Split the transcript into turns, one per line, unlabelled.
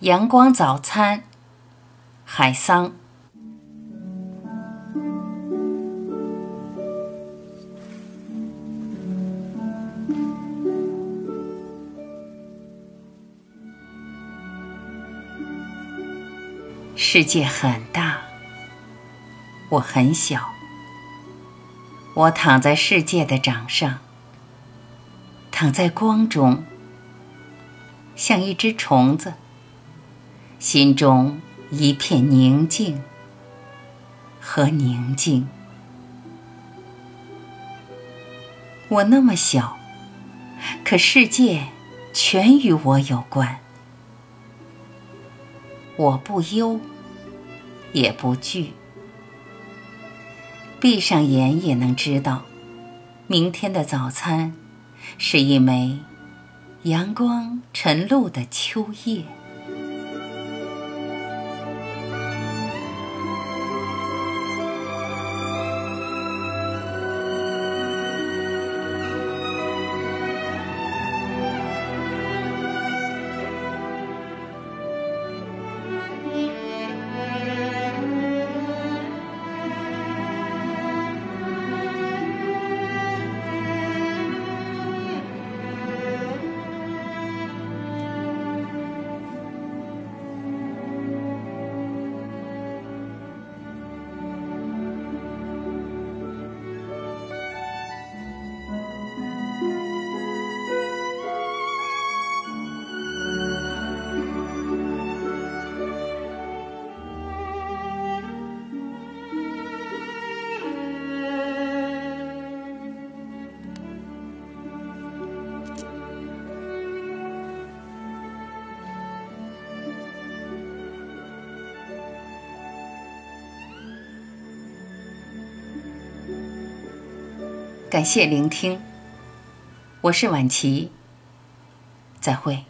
阳光早餐，海桑。世界很大，我很小。我躺在世界的掌上，躺在光中，像一只虫子。心中一片宁静和宁静。我那么小，可世界全与我有关。我不忧，也不惧。闭上眼也能知道，明天的早餐是一枚阳光晨露的秋叶。感谢聆听，我是晚琪，再会。